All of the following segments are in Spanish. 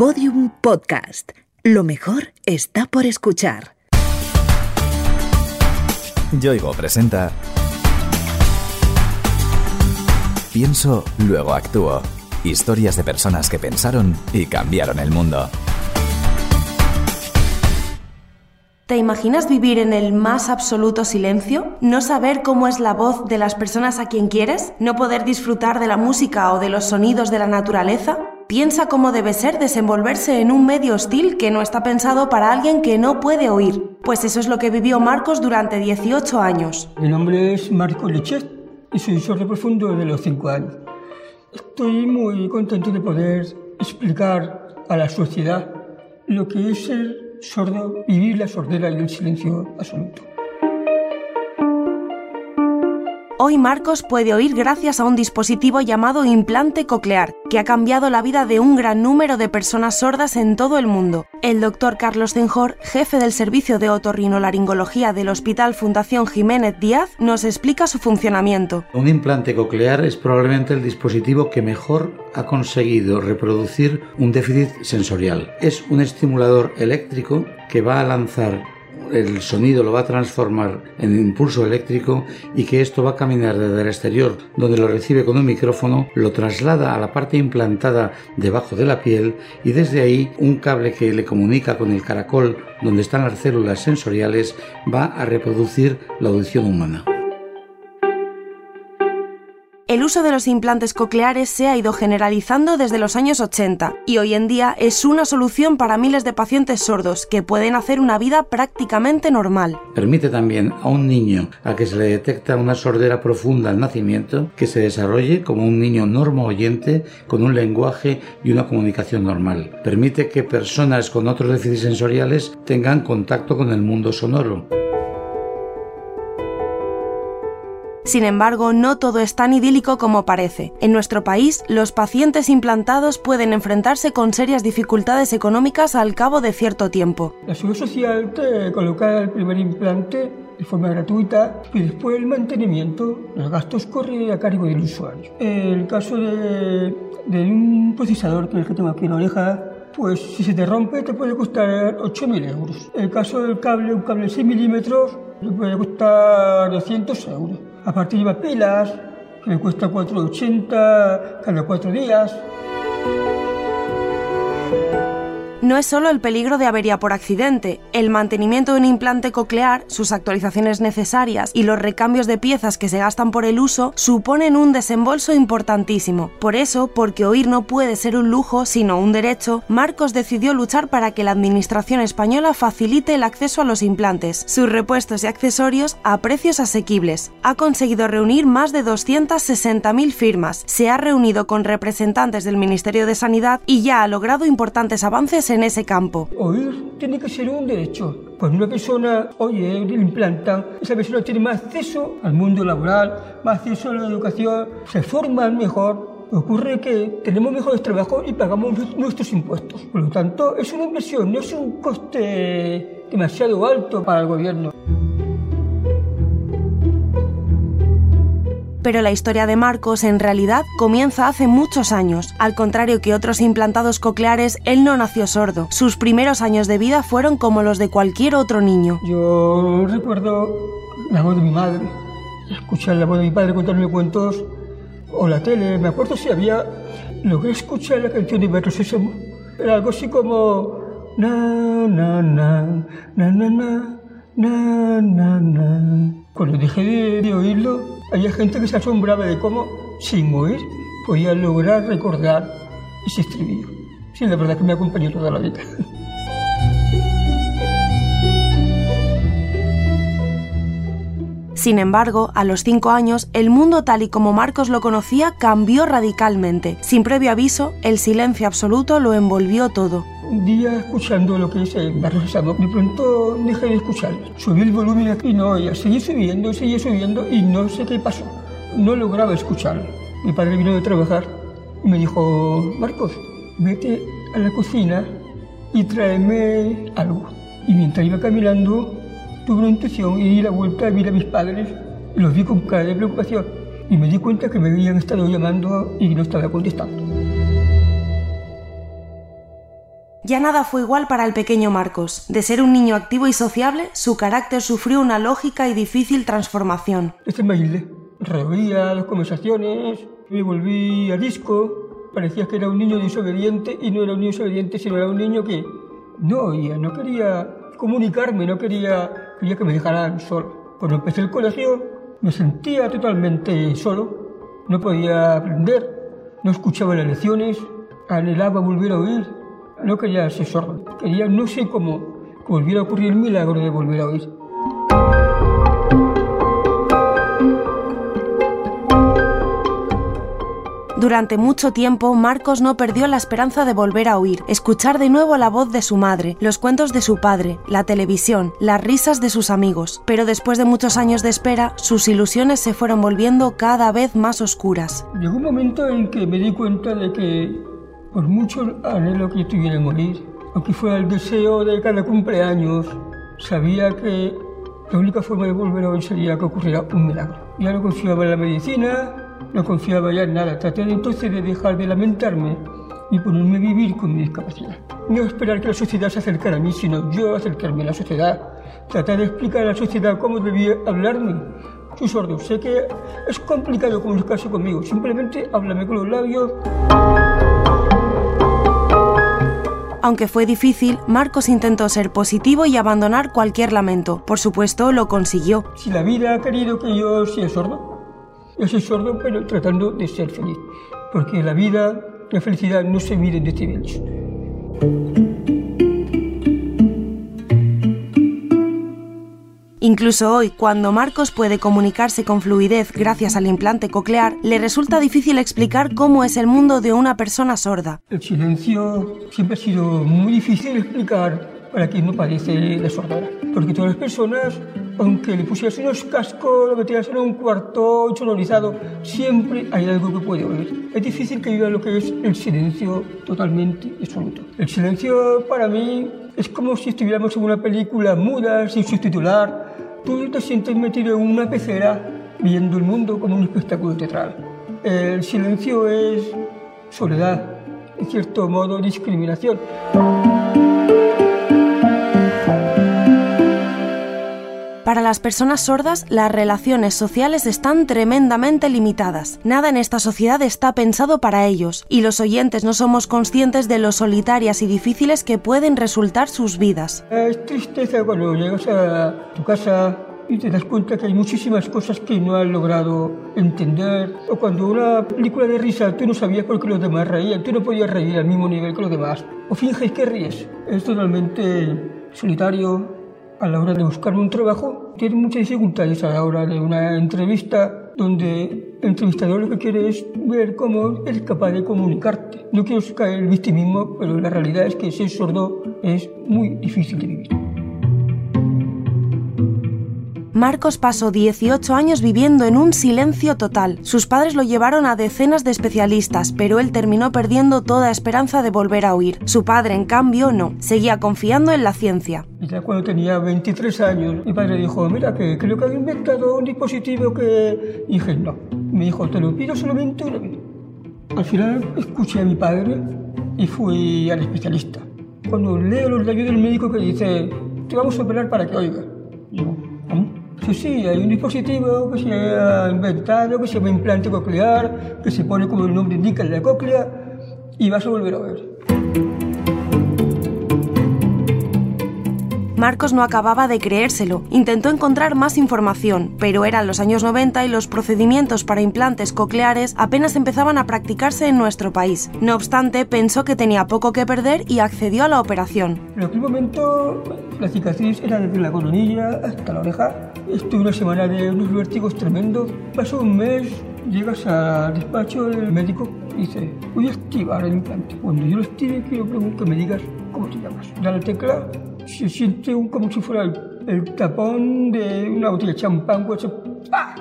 Podium Podcast. Lo mejor está por escuchar. Yoigo presenta Pienso, luego actúo. Historias de personas que pensaron y cambiaron el mundo. ¿Te imaginas vivir en el más absoluto silencio? ¿No saber cómo es la voz de las personas a quien quieres? ¿No poder disfrutar de la música o de los sonidos de la naturaleza? Piensa cómo debe ser desenvolverse en un medio hostil que no está pensado para alguien que no puede oír. Pues eso es lo que vivió Marcos durante 18 años. Mi nombre es Marcos Lechet y soy sordo profundo de los 5 años. Estoy muy contento de poder explicar a la sociedad lo que es ser sordo, vivir la sordera y el silencio absoluto. Hoy Marcos puede oír gracias a un dispositivo llamado implante coclear, que ha cambiado la vida de un gran número de personas sordas en todo el mundo. El doctor Carlos Cenjor, jefe del servicio de otorrinolaringología del Hospital Fundación Jiménez Díaz, nos explica su funcionamiento. Un implante coclear es probablemente el dispositivo que mejor ha conseguido reproducir un déficit sensorial. Es un estimulador eléctrico que va a lanzar el sonido lo va a transformar en impulso eléctrico y que esto va a caminar desde el exterior, donde lo recibe con un micrófono, lo traslada a la parte implantada debajo de la piel y desde ahí un cable que le comunica con el caracol donde están las células sensoriales va a reproducir la audición humana. El uso de los implantes cocleares se ha ido generalizando desde los años 80 y hoy en día es una solución para miles de pacientes sordos que pueden hacer una vida prácticamente normal. Permite también a un niño a que se le detecta una sordera profunda al nacimiento que se desarrolle como un niño normo oyente con un lenguaje y una comunicación normal. Permite que personas con otros déficits sensoriales tengan contacto con el mundo sonoro. Sin embargo, no todo es tan idílico como parece. En nuestro país, los pacientes implantados pueden enfrentarse con serias dificultades económicas al cabo de cierto tiempo. La Seguridad Social te coloca el primer implante de forma gratuita y después el mantenimiento, los gastos corren a cargo del usuario. El caso de, de un procesador que es el que tengo aquí en la oreja, pues si se te rompe te puede costar 8.000 euros. El caso del cable, un cable de 6 milímetros, te puede costar 200 euros. Aparte lleva pilas, que me cuesta 4,80 cada cuatro días. No es solo el peligro de avería por accidente, el mantenimiento de un implante coclear, sus actualizaciones necesarias y los recambios de piezas que se gastan por el uso suponen un desembolso importantísimo. Por eso, porque oír no puede ser un lujo, sino un derecho, Marcos decidió luchar para que la Administración española facilite el acceso a los implantes, sus repuestos y accesorios a precios asequibles. Ha conseguido reunir más de 260.000 firmas, se ha reunido con representantes del Ministerio de Sanidad y ya ha logrado importantes avances en ese campo. Oír tiene que ser un derecho. Cuando una persona oye, le implantan, esa persona tiene más acceso al mundo laboral, más acceso a la educación, se forman mejor. Ocurre que tenemos mejores trabajos y pagamos nuestros impuestos. Por lo tanto, es una inversión, no es un coste demasiado alto para el gobierno. Pero la historia de Marcos en realidad comienza hace muchos años. Al contrario que otros implantados cocleares, él no nació sordo. Sus primeros años de vida fueron como los de cualquier otro niño. Yo recuerdo la voz de mi madre, escuchar la voz de mi padre contarme cuentos o la tele. Me acuerdo si había. Logré escuchar la canción de Berto Sésamo. Era algo así como. Na, na, na, na, na, na, na, na. Cuando dejé de, de oírlo, había gente que se asombraba de cómo, sin oír, podía lograr recordar ese estribillo. Sí, la verdad que me acompañó toda la vida. Sin embargo, a los cinco años, el mundo tal y como Marcos lo conocía cambió radicalmente. Sin previo aviso, el silencio absoluto lo envolvió todo. Un día, escuchando lo que el barrio Sésamo, de pronto dejé de escucharlo. Subí el volumen y no oía. Seguí subiendo, seguí subiendo y no sé qué pasó. No lograba escucharlo. Mi padre vino de trabajar y me dijo, Marcos, vete a la cocina y tráeme algo. Y mientras iba caminando, tuve una intuición y di la vuelta a ver a mis padres y los vi con cara de preocupación. Y me di cuenta que me habían estado llamando y no estaba contestando. Ya nada fue igual para el pequeño Marcos. De ser un niño activo y sociable, su carácter sufrió una lógica y difícil transformación. Este me aislé. Reoía las conversaciones, me volví a disco. Parecía que era un niño desobediente y no era un niño desobediente, sino era un niño que no oía, no quería comunicarme, no quería, quería que me dejaran solo. Cuando empecé el colegio me sentía totalmente solo, no podía aprender, no escuchaba las lecciones, anhelaba volver a oír, no quería ser sordo, quería, no sé cómo, que volviera a ocurrir el milagro de volver a oír. Durante mucho tiempo, Marcos no perdió la esperanza de volver a oír, escuchar de nuevo la voz de su madre, los cuentos de su padre, la televisión, las risas de sus amigos. Pero después de muchos años de espera, sus ilusiones se fueron volviendo cada vez más oscuras. Llegó un momento en que me di cuenta de que por mucho anhelo que tuviera morir, aunque fuera el deseo de cada cumpleaños, sabía que la única forma de volver a hoy sería que ocurriera un milagro. Ya no confiaba en la medicina, no confiaba ya en nada. Traté entonces de dejar de lamentarme y ponerme a vivir con mi discapacidad. No esperar que la sociedad se acercara a mí, sino yo acercarme a la sociedad. Tratar de explicar a la sociedad cómo debía hablarme. Soy sordo, sé que es complicado comunicarse conmigo. Simplemente háblame con los labios. Aunque fue difícil, Marcos intentó ser positivo y abandonar cualquier lamento. Por supuesto, lo consiguió. Si la vida ha querido que yo sea sordo, yo soy sordo, pero tratando de ser feliz. Porque la vida, la felicidad no se mide en decibelios. Incluso hoy, cuando Marcos puede comunicarse con fluidez gracias al implante coclear, le resulta difícil explicar cómo es el mundo de una persona sorda. El silencio siempre ha sido muy difícil explicar para quien no padece de sordera. Porque todas las personas, aunque le pusieras unos cascos, lo metieras en un cuarto sonorizado, siempre hay algo que puede oír. Es difícil que viva lo que es el silencio totalmente absoluto. El silencio para mí es como si estuviéramos en una película muda, sin subtitular, tú te sientes metido en una pecera viendo el mundo como un espectáculo teatral. El silencio es soledad, en cierto modo discriminación. Para las personas sordas, las relaciones sociales están tremendamente limitadas. Nada en esta sociedad está pensado para ellos, y los oyentes no somos conscientes de lo solitarias y difíciles que pueden resultar sus vidas. Es tristeza cuando llegas a tu casa y te das cuenta que hay muchísimas cosas que no has logrado entender. O cuando una película de risa tú no sabías por qué los demás reían, tú no podías reír al mismo nivel que los demás. O finges que ríes. Es totalmente solitario, a la hora de buscarme un trabajo, tiene muchas dificultades a la hora de una entrevista donde el entrevistador lo que quiere es ver cómo eres capaz de comunicarte. No quiero caer el victimismo, pero la realidad es que ser sordo es muy difícil de vivir. Marcos pasó 18 años viviendo en un silencio total. Sus padres lo llevaron a decenas de especialistas, pero él terminó perdiendo toda esperanza de volver a oír. Su padre, en cambio, no. Seguía confiando en la ciencia. Ya cuando tenía 23 años, mi padre dijo, mira, que creo que han inventado un dispositivo que... Y dije, no. Me dijo, te lo pido solamente una vez. Al final escuché a mi padre y fui al especialista. Cuando leo los labios del médico que dice, te vamos a operar para que oiga. Digo, Sí, sí, hay un dispositivo que se ha inventado, que se llama implante coclear, que se pone como el nombre indica en la cóclea y vas a volver a ver. Marcos no acababa de creérselo. Intentó encontrar más información, pero eran los años 90 y los procedimientos para implantes cocleares apenas empezaban a practicarse en nuestro país. No obstante, pensó que tenía poco que perder y accedió a la operación. En aquel momento la cicatriz era desde la coronilla hasta la oreja. Estuve una semana de unos vértigos tremendos. Pasó un mes, llegas al despacho del médico y dice, voy a activar el implante. Cuando yo lo active, quiero que me digas cómo te llamas. Da la tecla se siente un, como si fuera el, tapón de una botella de champán, pues, ¡pah!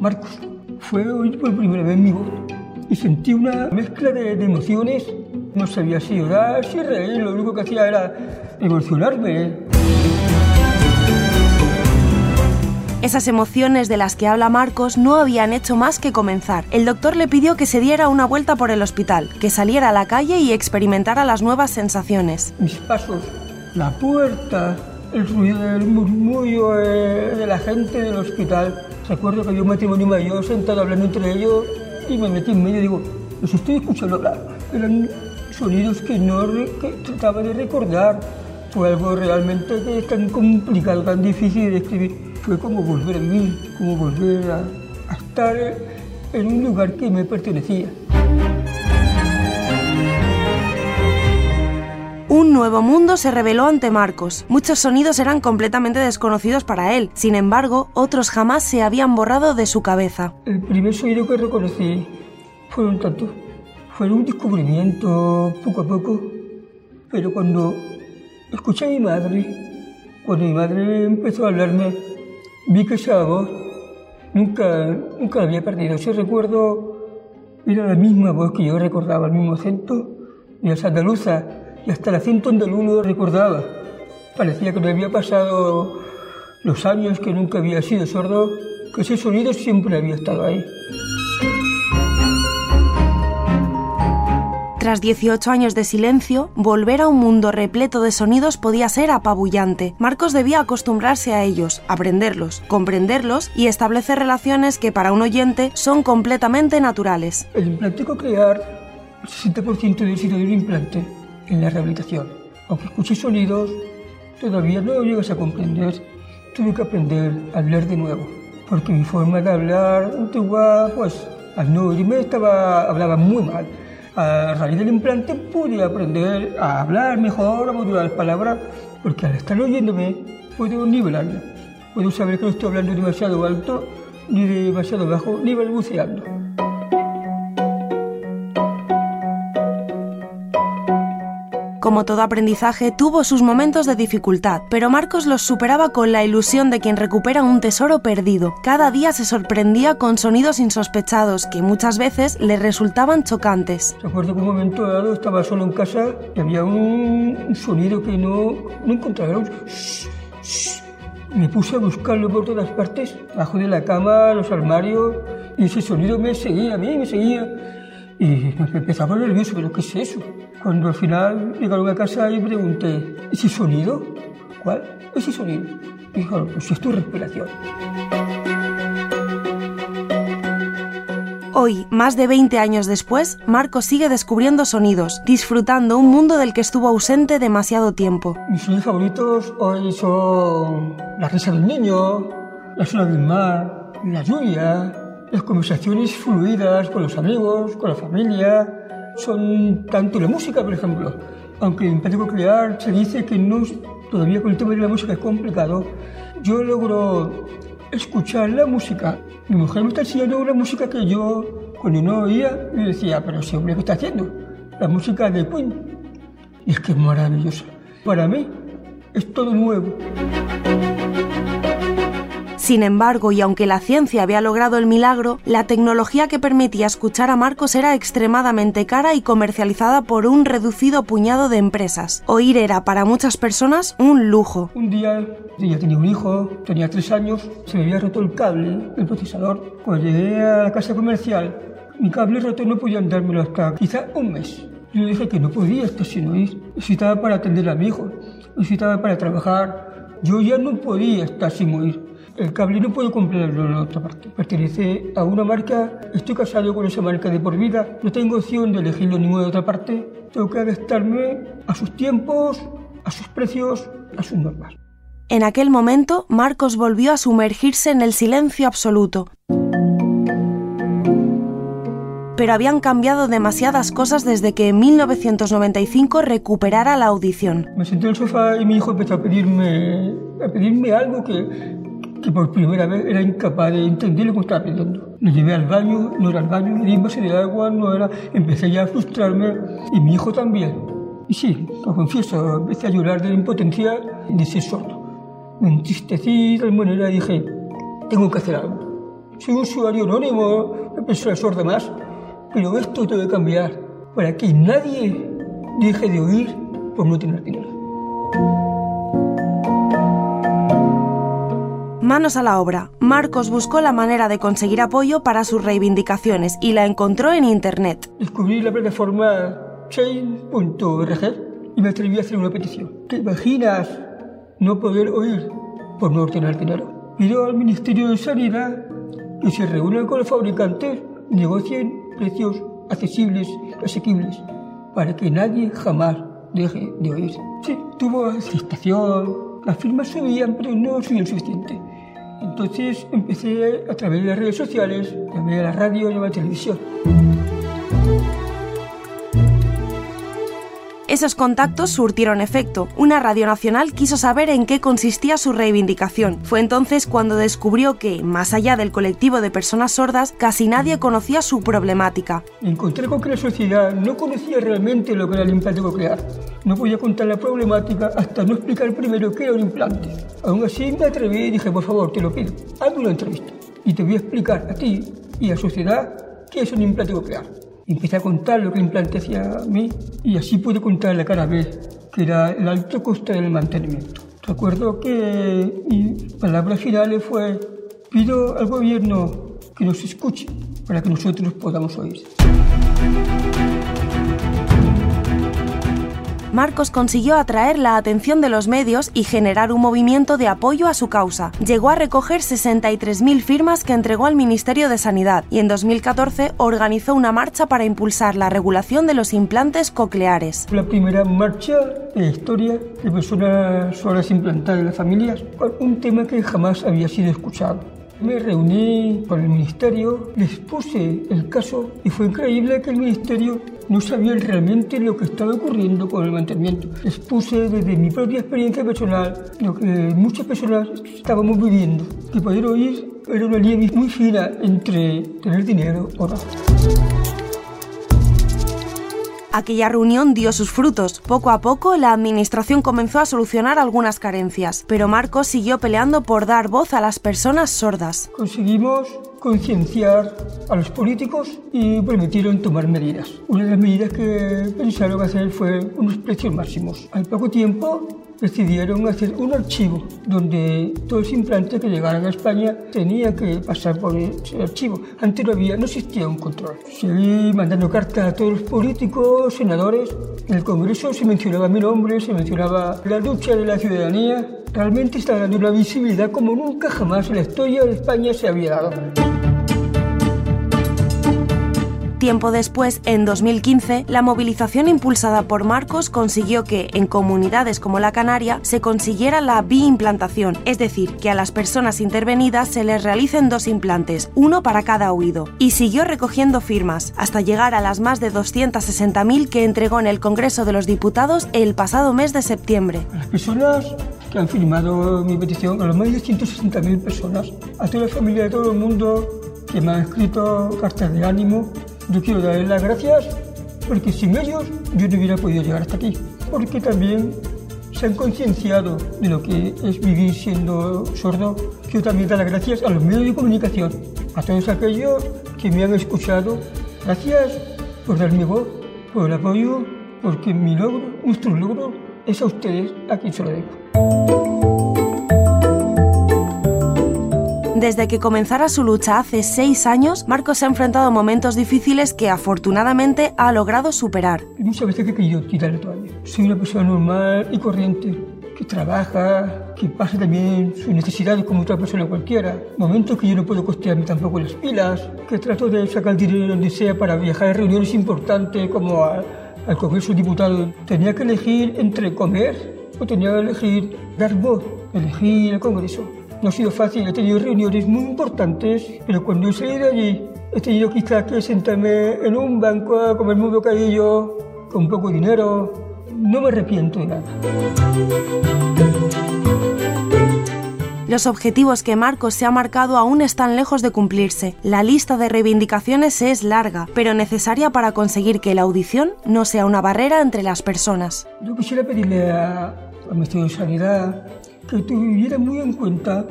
Marcos, fue hoy por primera vez mi voz y sentí una mezcla de, de, emociones. No sabía si llorar, si reír, lo único que hacía era emocionarme. Esas emociones de las que habla Marcos no habían hecho más que comenzar. El doctor le pidió que se diera una vuelta por el hospital, que saliera a la calle y experimentara las nuevas sensaciones. Mis pasos, la puerta, el ruido del murmullo eh, de la gente del hospital. Recuerdo que había un matrimonio mayor sentado hablando entre ellos y me metí en medio y digo, los estoy escuchando hablar. Eran sonidos que no trataba de recordar. Fue algo realmente tan complicado, tan difícil de escribir. Fue como volver a vivir, como volver a estar en un lugar que me pertenecía. Un nuevo mundo se reveló ante Marcos. Muchos sonidos eran completamente desconocidos para él. Sin embargo, otros jamás se habían borrado de su cabeza. El primer sonido que reconocí fue un tanto. Fue un descubrimiento poco a poco. Pero cuando escuché a mi madre, cuando mi madre empezó a hablarme, vi que esa voz nunca, nunca la había perdido. Ese recuerdo era la misma voz que yo recordaba, el mismo acento, y esa andaluza y hasta el acento andaluz lo recordaba. Parecía que me había pasado los años que nunca había sido sordo, que ese sonido siempre había estado ahí. Tras 18 años de silencio, volver a un mundo repleto de sonidos podía ser apabullante. Marcos debía acostumbrarse a ellos, aprenderlos, comprenderlos y establecer relaciones que para un oyente son completamente naturales. El implante coclear, el 60% del éxito de un implante en la rehabilitación. Aunque escuché sonidos, todavía no lo llegas a comprender. Tuve que aprender a hablar de nuevo, porque mi forma de hablar antigua, pues al no oírme estaba, hablaba muy mal. A raíz del implante pude aprender a hablar mejor, a modular las palabras, porque al estar oyéndome puedo nivelarla. Puedo saber que no estoy hablando demasiado alto, ni demasiado bajo, ni balbuceando. Como todo aprendizaje, tuvo sus momentos de dificultad, pero Marcos los superaba con la ilusión de quien recupera un tesoro perdido. Cada día se sorprendía con sonidos insospechados que muchas veces le resultaban chocantes. Recuerdo que un momento dado estaba solo en casa y había un, sonido que no, no encontraba. Un shh, shh. Me puse a buscarlo por todas partes, bajo de la cama, los armarios, y ese sonido me seguía a mí, me seguía. Y me empezaba nervioso, pero ¿qué es eso? Cuando al final llegaron a casa y pregunté, ¿ese sonido? ¿Cuál? Ese sonido. Y dijeron, pues es tu respiración. Hoy, más de 20 años después, Marcos sigue descubriendo sonidos, disfrutando un mundo del que estuvo ausente demasiado tiempo. Mis sonidos favoritos hoy son la risa del niño, la zona del mar, la lluvia, las conversaciones fluidas con los amigos, con la familia, son tanto la música, por ejemplo. Aunque en Patio Coclear se dice que no, todavía con el tema de la música es complicado, yo logro escuchar la música. Mi mujer me está enseñando una música que yo, cuando no oía, me decía, pero ese hombre, ¿qué está haciendo? La música de Queen. Y es que es maravillosa. Para mí, es todo nuevo. Sin embargo, y aunque la ciencia había logrado el milagro, la tecnología que permitía escuchar a Marcos era extremadamente cara y comercializada por un reducido puñado de empresas. Oír era para muchas personas un lujo. Un día, ya tenía un hijo, tenía tres años, se me había roto el cable del procesador. Cuando llegué a la casa comercial, mi cable roto no podían dármelo hasta quizá un mes. Yo dije que no podía estar sin oír. Necesitaba para atender a mi hijo, necesitaba para trabajar. Yo ya no podía estar sin oír. El cable no puedo comprarlo en otra parte. Pertenece a una marca, estoy casado con esa marca de por vida, no tengo opción de elegirlo en ninguna otra parte. Tengo que adaptarme a sus tiempos, a sus precios, a sus normas. En aquel momento, Marcos volvió a sumergirse en el silencio absoluto. Pero habían cambiado demasiadas cosas desde que en 1995 recuperara la audición. Me senté en el sofá y mi hijo empezó a pedirme, a pedirme algo que, que por primera vez era incapaz de entender lo que estaba pidiendo. Le llevé al baño, no era al baño, le di de agua, no era... Empecé ya a frustrarme y mi hijo también. Y sí, lo confieso, empecé a llorar de la impotencia y de ser sordo. Me entristecí de tal manera y dije, tengo que hacer algo. Soy un usuario anónimo, una persona sorda más, pero esto debe cambiar para que nadie deje de oír por no tener dinero. Manos a la obra. Marcos buscó la manera de conseguir apoyo para sus reivindicaciones y la encontró en Internet. Descubrí la plataforma chain.org y me atreví a hacer una petición. ¿Te imaginas no poder oír por no ordenar dinero? Pido al Ministerio de Sanidad que se reúnan con los fabricantes, negocien precios accesibles, asequibles, para que nadie jamás deje de oír. Sí, tuvo aceptación, las firmas subían, pero no subían suficiente. Entonces empecé a través de las redes sociales, a la radio, llamé a la televisión. Esos contactos surtieron efecto. Una radio nacional quiso saber en qué consistía su reivindicación. Fue entonces cuando descubrió que, más allá del colectivo de personas sordas, casi nadie conocía su problemática. Encontré con que la sociedad no conocía realmente lo que era el implante coclear. No podía contar la problemática hasta no explicar primero qué era un implante. Aún así me atreví y dije, por favor, te lo pido, hazme una entrevista y te voy a explicar a ti y a la sociedad qué es un implante coclear. Empecé a contar lo que el implante hacía a mí y así pude contar la cara B, que era el alto coste del mantenimiento. Recuerdo que mi palabra final fue, pido al gobierno que nos escuche para que nosotros podamos oír. Marcos consiguió atraer la atención de los medios y generar un movimiento de apoyo a su causa. Llegó a recoger 63.000 firmas que entregó al Ministerio de Sanidad y en 2014 organizó una marcha para impulsar la regulación de los implantes cocleares. La primera marcha de historia de personas sordas implantadas en las familias, un tema que jamás había sido escuchado. Me reuní con el ministerio, les puse el caso y fue increíble que el ministerio no sabía realmente lo que estaba ocurriendo con el mantenimiento. Les puse desde mi propia experiencia personal lo que muchas personas estábamos viviendo, que poder oír era una línea muy fina entre tener dinero o no. Aquella reunión dio sus frutos. Poco a poco, la administración comenzó a solucionar algunas carencias, pero Marcos siguió peleando por dar voz a las personas sordas. Conseguimos concienciar a los políticos y permitieron tomar medidas. Una de las medidas que pensaron hacer fue unos precios máximos. Al poco tiempo decidieron hacer un archivo donde todos los implantes que llegaran a España tenían que pasar por ese archivo. Antes no había, no existía un control. Seguí mandando cartas a todos los políticos, senadores. En el Congreso se mencionaba mi nombre, se mencionaba la lucha de la ciudadanía. Realmente está dando una visibilidad como nunca jamás en la historia de España se había dado. Tiempo después, en 2015, la movilización impulsada por Marcos consiguió que, en comunidades como la Canaria, se consiguiera la biimplantación, es decir, que a las personas intervenidas se les realicen dos implantes, uno para cada oído, y siguió recogiendo firmas, hasta llegar a las más de 260.000 que entregó en el Congreso de los Diputados el pasado mes de septiembre. Las personas que han firmado mi petición, a las más de 160.000 personas, a toda la familia de todo el mundo que me han escrito cartas de ánimo, yo quiero darles las gracias porque sin ellos yo no hubiera podido llegar hasta aquí. Porque también se han concienciado de lo que es vivir siendo sordo. Quiero también dar las gracias a los medios de comunicación, a todos aquellos que me han escuchado. Gracias por darme voz, por el apoyo, porque mi logro, nuestro logro, es a ustedes a quien se lo debo. Desde que comenzara su lucha hace seis años, Marcos ha enfrentado a momentos difíciles que afortunadamente ha logrado superar. Muchas veces he querido tirar la. Soy una persona normal y corriente, que trabaja, que pasa también sus necesidades como otra persona cualquiera. Momentos que yo no puedo costearme tampoco las pilas, que trato de sacar dinero donde sea para viajar a reuniones importantes como al Congreso de Diputados. Tenía que elegir entre comer o tenía que elegir dar voz, elegir el Congreso. No ha sido fácil, he tenido reuniones muy importantes, pero cuando he salido de allí he tenido quizás que sentarme en un banco a comerme un bocadillo con poco dinero. No me arrepiento de nada. Los objetivos que Marcos se ha marcado aún están lejos de cumplirse. La lista de reivindicaciones es larga, pero necesaria para conseguir que la audición no sea una barrera entre las personas. Yo quisiera pedirle a, al Ministerio de Sanidad que tuviera muy en cuenta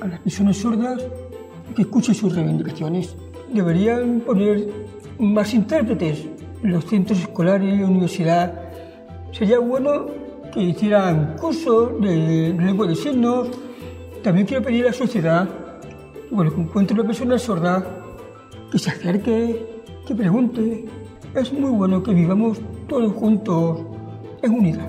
a las personas sordas que escuchen sus reivindicaciones. Deberían poner más intérpretes en los centros escolares y universidad. Sería bueno que hicieran cursos de lengua de signos también quiero pedir a la sociedad bueno, que encuentre una persona sorda, que se acerque, que pregunte. Es muy bueno que vivamos todos juntos en unidad.